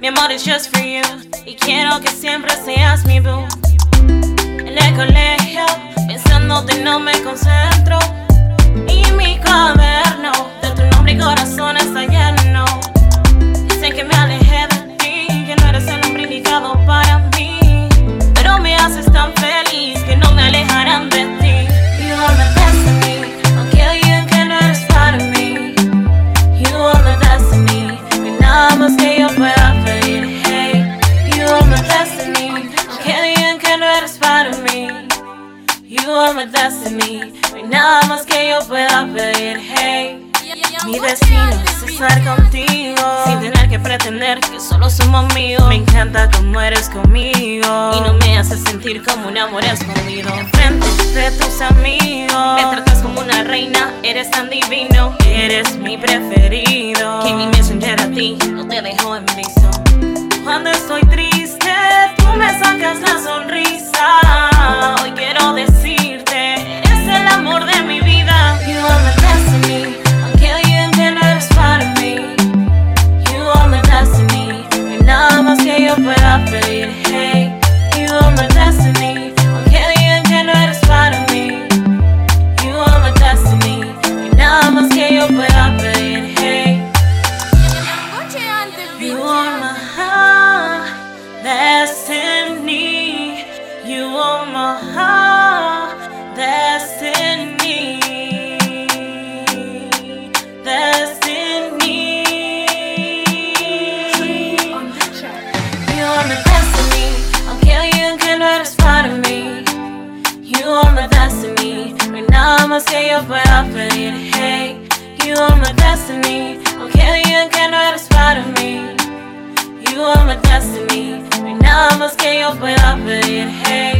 Mi amor es just for you, y quiero que siempre seas mi boo. En el colegio, pensándote no me concentro. Y mi cuaderno, de tu nombre y corazón está lleno. Dicen que me alejé de ti, que no eres el hombre indicado para mí. Pero me haces tan feliz mí. You are my destiny, no hay nada más que yo pueda pedir. Hey. Mi destino es estar contigo. Sin tener que pretender que solo somos amigos. Me encanta como eres conmigo. Y no me haces sentir como un amor escondido. Enfrente de tus amigos. Me tratas como una reina, eres tan divino. Eres mi preferido. Que mi messenger a ti. No te dejo en visto. Cuando estoy triste, tú me nothing. I'ma stay up when I'm ready to hate. You are my destiny. Don't care you can write a spot of me. You are my destiny. Right now I'ma stay up when I'm ready to hate.